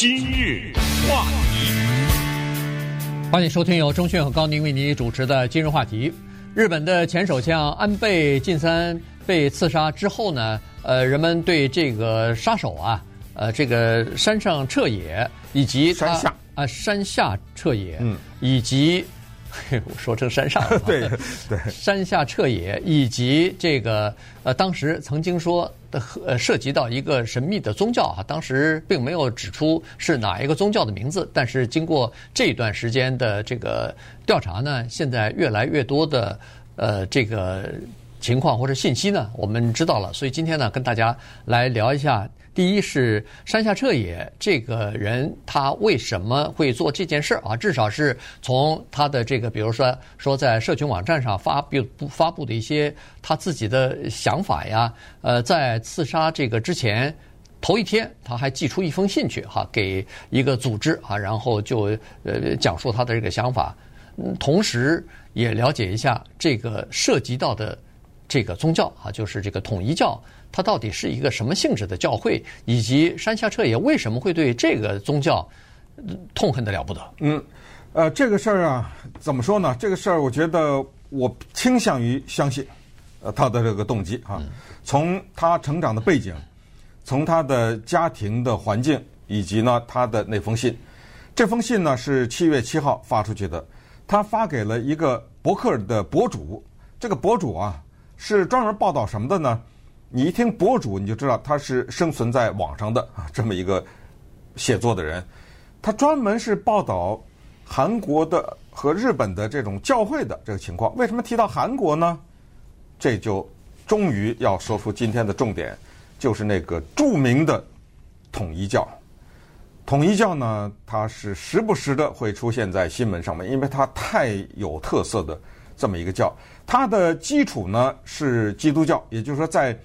今日话题，欢迎收听由中讯和高宁为您主持的今日话题。日本的前首相安倍晋三被刺杀之后呢，呃，人们对这个杀手啊，呃，这个山上彻也以及山下啊山下彻也，嗯，以及。我 说成山上了，对对，山下彻也以及这个呃，当时曾经说的呃，涉及到一个神秘的宗教啊，当时并没有指出是哪一个宗教的名字，但是经过这段时间的这个调查呢，现在越来越多的呃这个情况或者信息呢，我们知道了，所以今天呢，跟大家来聊一下。第一是山下彻也这个人，他为什么会做这件事儿啊？至少是从他的这个，比如说说在社群网站上发布发布的一些他自己的想法呀。呃，在刺杀这个之前头一天，他还寄出一封信去哈，给一个组织啊，然后就呃讲述他的这个想法，同时也了解一下这个涉及到的这个宗教啊，就是这个统一教。它到底是一个什么性质的教会，以及山下彻也为什么会对这个宗教痛恨的了不得？嗯，呃，这个事儿啊，怎么说呢？这个事儿，我觉得我倾向于相信，呃，他的这个动机啊，从他成长的背景，从他的家庭的环境，以及呢他的那封信，这封信呢是七月七号发出去的，他发给了一个博客的博主，这个博主啊是专门报道什么的呢？你一听博主，你就知道他是生存在网上的啊，这么一个写作的人，他专门是报道韩国的和日本的这种教会的这个情况。为什么提到韩国呢？这就终于要说出今天的重点，就是那个著名的统一教。统一教呢，它是时不时的会出现在新闻上面，因为它太有特色的这么一个教。它的基础呢是基督教，也就是说在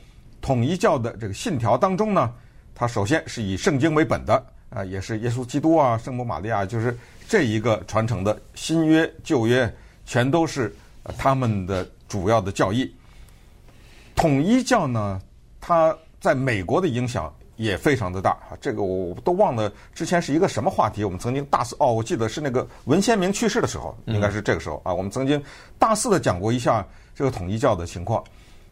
统一教的这个信条当中呢，它首先是以圣经为本的啊，也是耶稣基督啊、圣母玛利亚，就是这一个传承的新约、旧约，全都是他们的主要的教义。统一教呢，它在美国的影响也非常的大啊，这个我都忘了之前是一个什么话题，我们曾经大四哦，我记得是那个文先明去世的时候，应该是这个时候啊，我们曾经大肆的讲过一下这个统一教的情况。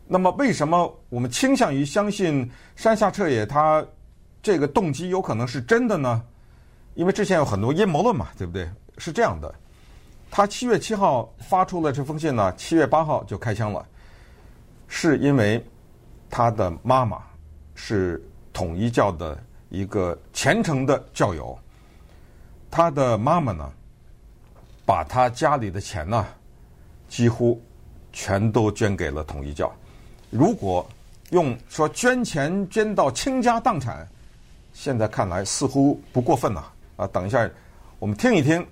那么，为什么我们倾向于相信山下彻也他这个动机有可能是真的呢？因为之前有很多阴谋论嘛，对不对？是这样的，他七月七号发出了这封信呢，七月八号就开枪了，是因为他的妈妈是统一教的一个虔诚的教友，他的妈妈呢，把他家里的钱呢，几乎全都捐给了统一教。如果用说捐钱捐到倾家荡产，现在看来似乎不过分呐。啊，等一下，我们听一听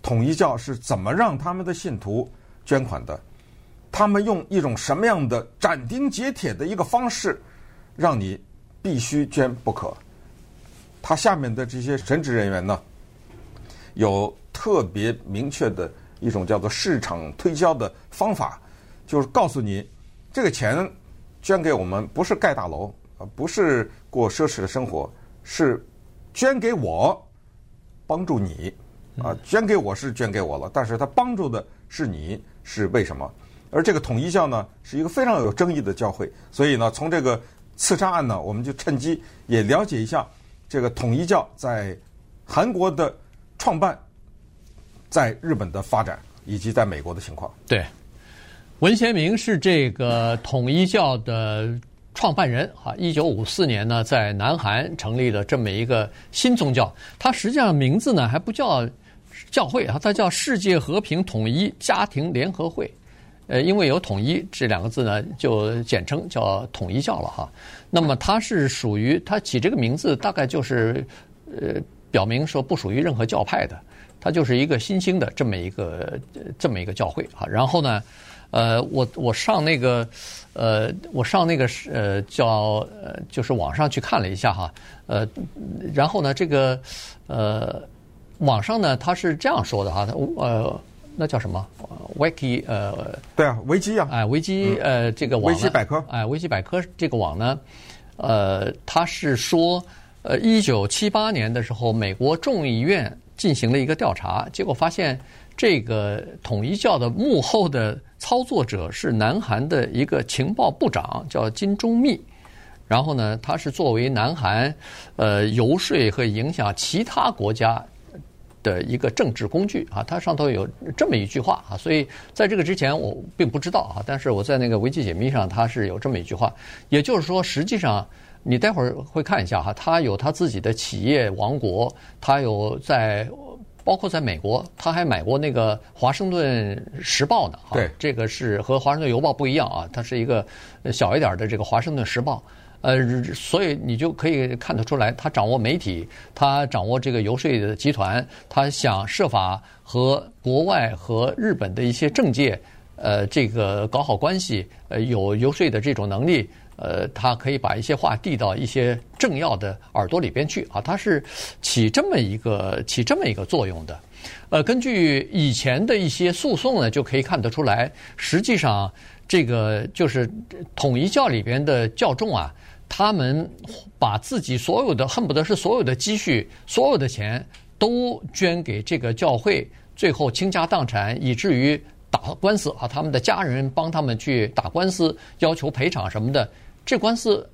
统一教是怎么让他们的信徒捐款的，他们用一种什么样的斩钉截铁的一个方式，让你必须捐不可。他下面的这些神职人员呢，有特别明确的一种叫做市场推销的方法，就是告诉你这个钱。捐给我们不是盖大楼啊，不是过奢侈的生活，是捐给我，帮助你啊。捐给我是捐给我了，但是他帮助的是你，是为什么？而这个统一教呢，是一个非常有争议的教会，所以呢，从这个刺杀案呢，我们就趁机也了解一下这个统一教在韩国的创办，在日本的发展，以及在美国的情况。对。文贤明是这个统一教的创办人啊，一九五四年呢，在南韩成立了这么一个新宗教。它实际上名字呢还不叫教会啊，它叫世界和平统一家庭联合会。呃，因为有统一这两个字呢，就简称叫统一教了哈。那么它是属于它起这个名字，大概就是呃表明说不属于任何教派的，它就是一个新兴的这么一个这么一个教会啊。然后呢。呃，我我上那个，呃，我上那个呃叫呃就是网上去看了一下哈，呃，然后呢，这个呃网上呢他是这样说的哈，呃，那叫什么？Wiki 呃，对啊，维基啊，哎，维基呃这个网，维基百科，哎，维基百科这个网呢，呃，他是说呃，一九七八年的时候，美国众议院进行了一个调查，结果发现这个统一教的幕后的操作者是南韩的一个情报部长，叫金钟密。然后呢，他是作为南韩呃游说和影响其他国家的一个政治工具啊。它上头有这么一句话啊，所以在这个之前我并不知道啊，但是我在那个维基解密上，它是有这么一句话，也就是说，实际上。你待会儿会看一下哈，它有它自己的企业王国，它有在包括在美国，他还买过那个《华盛顿时报》呢。对，这个是和《华盛顿邮报》不一样啊，它是一个小一点的这个《华盛顿时报》。呃，所以你就可以看得出来，他掌握媒体，他掌握这个游说的集团，他想设法和国外和日本的一些政界，呃，这个搞好关系，呃，有游说的这种能力。呃，他可以把一些话递到一些政要的耳朵里边去啊，他是起这么一个起这么一个作用的。呃，根据以前的一些诉讼呢，就可以看得出来，实际上这个就是统一教里边的教众啊，他们把自己所有的恨不得是所有的积蓄、所有的钱都捐给这个教会，最后倾家荡产，以至于打官司啊，他们的家人帮他们去打官司，要求赔偿什么的。这官司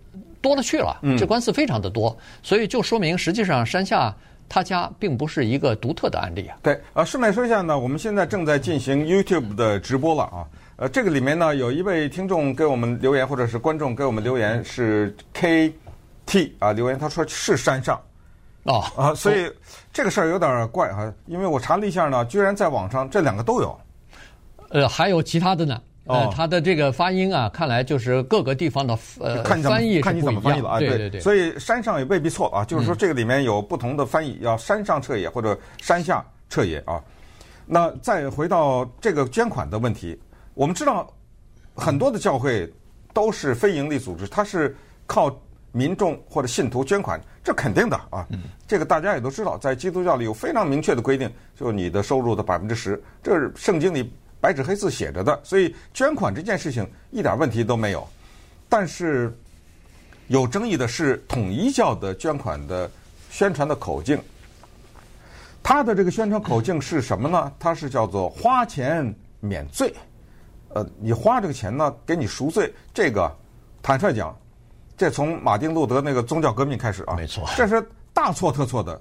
多了去了，这官司非常的多，所以就说明实际上山下他家并不是一个独特的案例啊。对，呃，顺便说一下呢，我们现在正在进行 YouTube 的直播了啊。呃，这个里面呢，有一位听众给我们留言，或者是观众给我们留言是 KT 啊，留言他说是山上。哦。啊，所以这个事儿有点怪哈，因为我查了一下呢，居然在网上这两个都有，呃，还有其他的呢。呃，他的这个发音啊，看来就是各个地方的呃看翻译看你怎么翻译了啊，对对对，所以山上也未必错啊，就是说这个里面有不同的翻译，要山上彻野或者山下彻野啊。那再回到这个捐款的问题，我们知道很多的教会都是非营利组织，它是靠民众或者信徒捐款，这肯定的啊。这个大家也都知道，在基督教里有非常明确的规定，就你的收入的百分之十，这是圣经里。白纸黑字写着的，所以捐款这件事情一点问题都没有。但是有争议的是统一教的捐款的宣传的口径，它的这个宣传口径是什么呢？它是叫做花钱免罪。呃，你花这个钱呢，给你赎罪。这个坦率讲，这从马丁路德那个宗教革命开始啊，没错，这是大错特错的，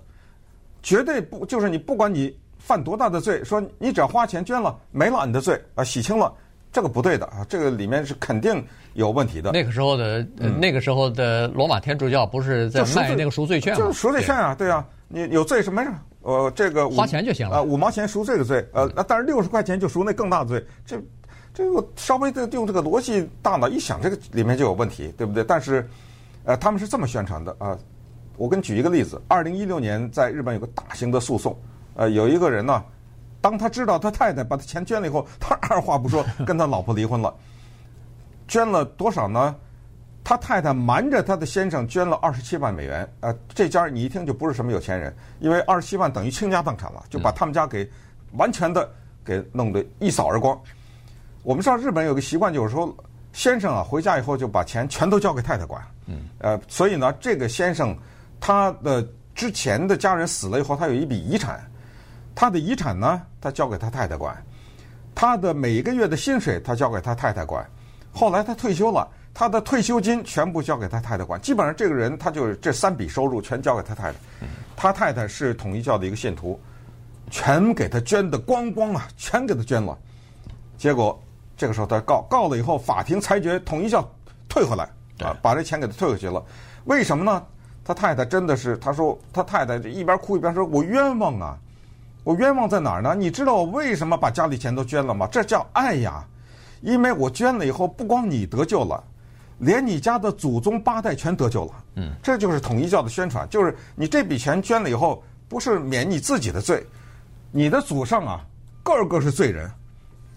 绝对不就是你不管你。犯多大的罪？说你只要花钱捐了，没了你的罪啊，洗清了，这个不对的啊，这个里面是肯定有问题的。那个时候的，嗯、那个时候的罗马天主教不是在卖那个赎罪券吗？就是赎罪券啊，对啊，你有罪是没事，呃，这个花钱就行了啊，五毛钱赎这个罪，呃，那但是六十块钱就赎那更大的罪，这这个稍微的用这个逻辑大脑一想，这个里面就有问题，对不对？但是，呃，他们是这么宣传的啊，我给你举一个例子，二零一六年在日本有个大型的诉讼。呃，有一个人呢，当他知道他太太把他钱捐了以后，他二话不说跟他老婆离婚了。捐了多少呢？他太太瞒着他的先生捐了二十七万美元。呃，这家你一听就不是什么有钱人，因为二十七万等于倾家荡产了，就把他们家给完全的给弄得一扫而光。我们知道日本有个习惯，就是说先生啊回家以后就把钱全都交给太太管。嗯。呃，所以呢，这个先生他的之前的家人死了以后，他有一笔遗产。他的遗产呢，他交给他太太管；他的每一个月的薪水，他交给他太太管。后来他退休了，他的退休金全部交给他太太管。基本上这个人，他就是这三笔收入全交给他太太。他太太是统一教的一个信徒，全给他捐的光光啊，全给他捐了。结果这个时候他告告了以后，法庭裁决统一叫退回来啊，把这钱给他退回去了。为什么呢？他太太真的是，他说他太太一边哭一边说：“我冤枉啊！”我冤枉在哪儿呢？你知道我为什么把家里钱都捐了吗？这叫爱呀！因为我捐了以后，不光你得救了，连你家的祖宗八代全得救了。嗯，这就是统一教的宣传，就是你这笔钱捐了以后，不是免你自己的罪，你的祖上啊，个个是罪人。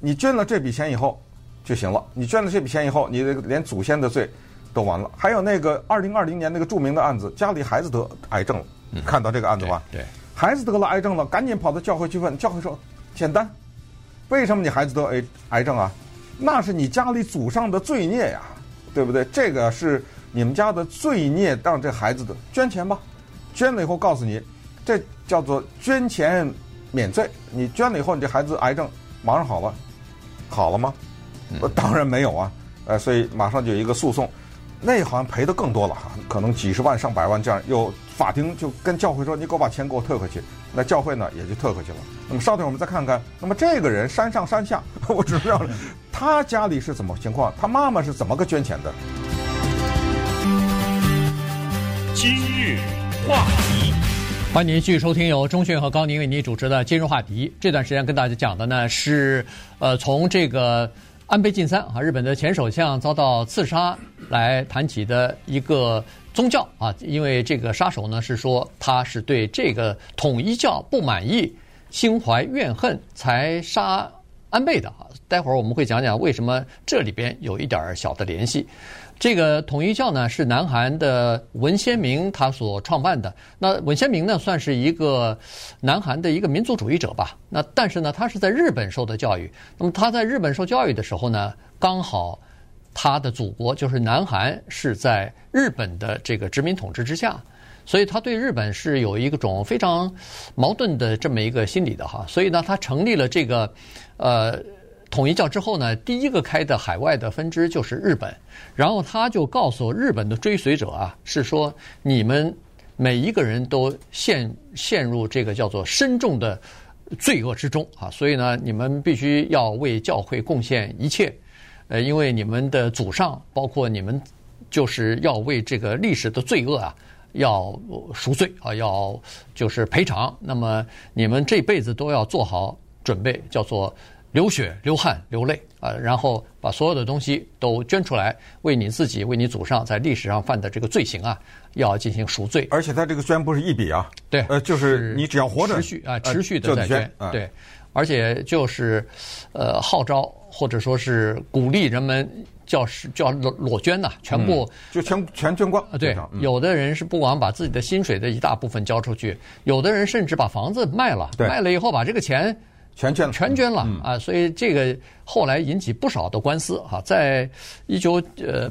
你捐了这笔钱以后就行了。你捐了这笔钱以后，你的连祖先的罪都完了。还有那个二零二零年那个著名的案子，家里孩子得癌症了，看到这个案子吧？对。孩子得了癌症了，赶紧跑到教会去问，教会说简单，为什么你孩子得癌癌症啊？那是你家里祖上的罪孽呀，对不对？这个是你们家的罪孽，让这孩子的捐钱吧，捐了以后告诉你，这叫做捐钱免罪。你捐了以后，你这孩子癌症马上好了，好了吗？嗯、当然没有啊。呃，所以马上就有一个诉讼，那好像赔的更多了哈，可能几十万上百万这样。又法庭就跟教会说：“你给我把钱给我退回去。”那教会呢也就退回去了。那么稍等，我们再看看，那么这个人山上山下，我只知道他家里是怎么情况，他妈妈是怎么个捐钱的。今日话题，欢迎您继续收听由钟迅和高宁为您主持的《今日话题》。这段时间跟大家讲的呢是，呃，从这个。安倍晋三啊，日本的前首相遭到刺杀，来谈起的一个宗教啊，因为这个杀手呢是说他是对这个统一教不满意，心怀怨恨才杀安倍的啊。待会儿我们会讲讲为什么这里边有一点小的联系。这个统一教呢是南韩的文鲜明他所创办的。那文鲜明呢算是一个南韩的一个民族主义者吧。那但是呢他是在日本受的教育。那么他在日本受教育的时候呢，刚好他的祖国就是南韩是在日本的这个殖民统治之下，所以他对日本是有一种非常矛盾的这么一个心理的哈。所以呢他成立了这个呃。统一教之后呢，第一个开的海外的分支就是日本，然后他就告诉日本的追随者啊，是说你们每一个人都陷陷入这个叫做深重的罪恶之中啊，所以呢，你们必须要为教会贡献一切，呃，因为你们的祖上，包括你们，就是要为这个历史的罪恶啊，要赎罪啊，要就是赔偿，那么你们这辈子都要做好准备，叫做。流血、流汗、流泪啊，然后把所有的东西都捐出来，为你自己、为你祖上在历史上犯的这个罪行啊，要进行赎罪。而且他这个捐不是一笔啊，对，呃，就是你只要活着，持续啊，持续的在捐，呃、对，而且就是呃号召或者说是鼓励人们叫是叫裸裸捐呐，全部、嗯、就全全捐光。对，嗯、有的人是不光把自己的薪水的一大部分交出去，有的人甚至把房子卖了，卖了以后把这个钱。全捐了，全捐了啊！所以这个后来引起不少的官司啊，在一九呃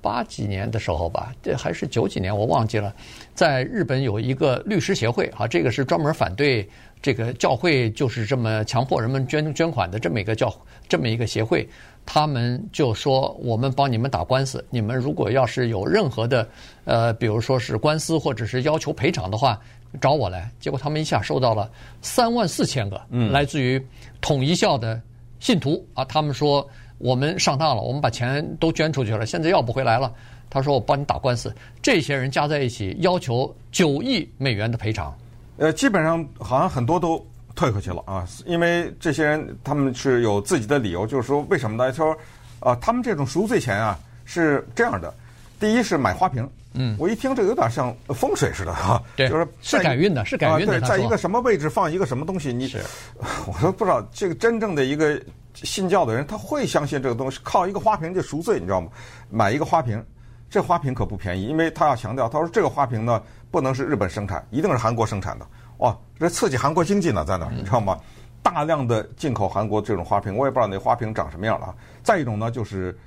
八几年的时候吧，这还是九几年我忘记了，在日本有一个律师协会啊，这个是专门反对这个教会就是这么强迫人们捐捐款的这么一个教这么一个协会，他们就说我们帮你们打官司，你们如果要是有任何的呃，比如说是官司或者是要求赔偿的话。找我来，结果他们一下收到了三万四千个，来自于统一教的信徒啊。他们说我们上当了，我们把钱都捐出去了，现在要不回来了。他说我帮你打官司，这些人加在一起要求九亿美元的赔偿。呃，基本上好像很多都退回去了啊，因为这些人他们是有自己的理由，就是说为什么呢？他说啊，他们这种赎罪钱啊是这样的，第一是买花瓶。嗯，我一听这有点像风水似的哈，对，就是是改运的，是改运的。对，在一个什么位置放一个什么东西，你，我都不知道这个真正的一个信教的人他会相信这个东西，靠一个花瓶就赎罪，你知道吗？买一个花瓶，这花瓶可不便宜，因为他要强调，他说这个花瓶呢不能是日本生产，一定是韩国生产的。哇，这刺激韩国经济呢，在那儿，你知道吗？大量的进口韩国这种花瓶，我也不知道那花瓶长什么样了。再一种呢，就是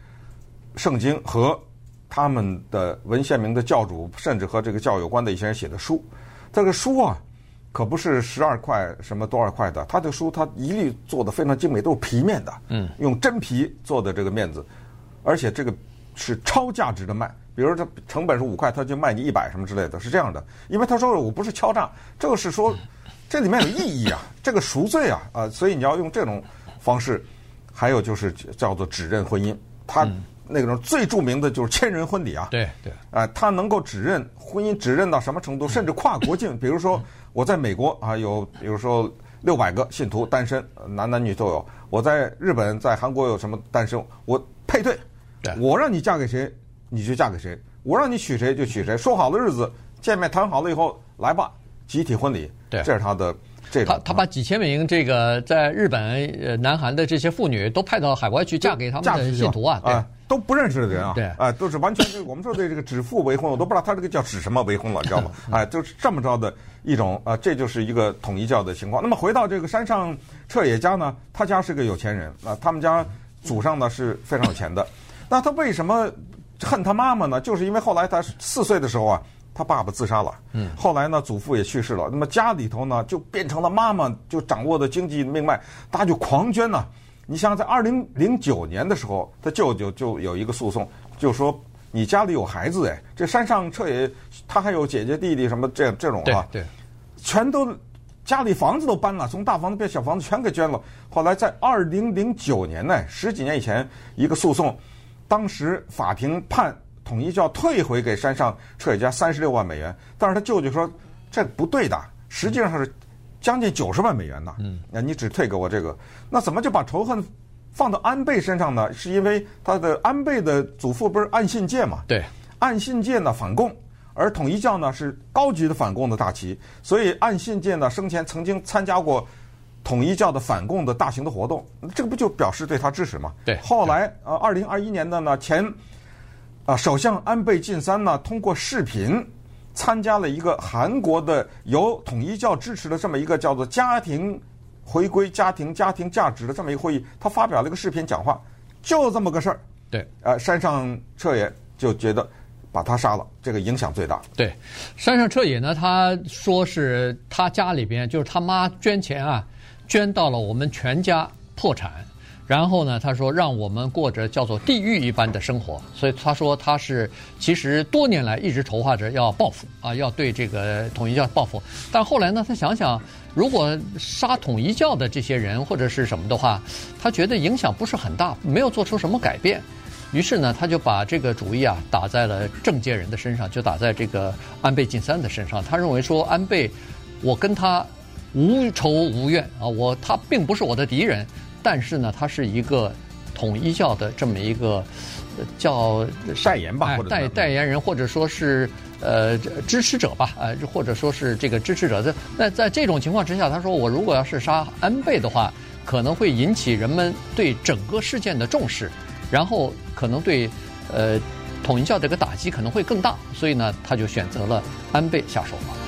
圣经和。他们的文献名的教主，甚至和这个教有关的一些人写的书，这个书啊，可不是十二块什么多少块的，他的书他一律做的非常精美，都是皮面的，嗯，用真皮做的这个面子，而且这个是超价值的卖，比如这成本是五块，他就卖你一百什么之类的，是这样的，因为他说我不是敲诈，这个是说 这里面有意义啊，这个赎罪啊啊，所以你要用这种方式，还有就是叫做指认婚姻，他。那种最著名的就是千人婚礼啊，对对，啊、呃，他能够指认婚姻，指认到什么程度？甚至跨国境，比如说我在美国啊，有比如说六百个信徒单身，男男女都有；我在日本、在韩国有什么单身，我配对，我让你嫁给谁，你就嫁给谁；我让你娶谁就娶谁。说好的日子见面谈好了以后，来吧，集体婚礼，对，这是他的。他他把几千名这个在日本呃南韩的这些妇女都派到海外去嫁给他们的信徒啊，对，都不认识的人啊，对，啊，都是完全是我们说的这个指腹为婚，我都不知道他这个叫指什么为婚了，你知道吗？哎，就是这么着的一种啊，这就是一个统一教的情况。那么回到这个山上彻野家呢，他家是个有钱人啊，他们家祖上呢是非常有钱的。那他为什么恨他妈妈呢？就是因为后来他四岁的时候啊，他爸爸自杀了。嗯，后来呢，祖父也去世了。那么家里头呢，就变成了妈妈就掌握的经济命脉，大家就狂捐呐。你像在二零零九年的时候，他舅舅就有一个诉讼，就说你家里有孩子哎，这山上彻也他还有姐姐弟弟什么这这种啊，对，对全都家里房子都搬了，从大房子变小房子全给捐了。后来在二零零九年呢，十几年以前一个诉讼，当时法庭判。统一教退回给山上彻也家三十六万美元，但是他舅舅说这不对的，实际上是将近九十万美元呢。嗯，那你只退给我这个，那怎么就把仇恨放到安倍身上呢？是因为他的安倍的祖父不是岸信介嘛？对，岸信介呢反共，而统一教呢是高级的反共的大旗，所以岸信介呢生前曾经参加过统一教的反共的大型的活动，这个不就表示对他支持吗？对。后来呃，二零二一年的呢前。啊，首相安倍晋三呢，通过视频参加了一个韩国的由统一教支持的这么一个叫做“家庭回归家庭家庭价值”的这么一个会议，他发表了一个视频讲话，就这么个事儿。对，呃，山上彻也就觉得把他杀了，这个影响最大。对，山上彻也呢，他说是他家里边就是他妈捐钱啊，捐到了我们全家破产。然后呢，他说让我们过着叫做地狱一般的生活，所以他说他是其实多年来一直筹划着要报复啊，要对这个统一教报复。但后来呢，他想想，如果杀统一教的这些人或者是什么的话，他觉得影响不是很大，没有做出什么改变。于是呢，他就把这个主意啊打在了政界人的身上，就打在这个安倍晋三的身上。他认为说安倍，我跟他无仇无怨啊，我他并不是我的敌人。但是呢，他是一个统一教的这么一个叫代言吧，或者代代言人，或者说是呃支持者吧，呃，或者说是这个支持者。在那在这种情况之下，他说我如果要是杀安倍的话，可能会引起人们对整个事件的重视，然后可能对呃统一教这个打击可能会更大，所以呢，他就选择了安倍下手了。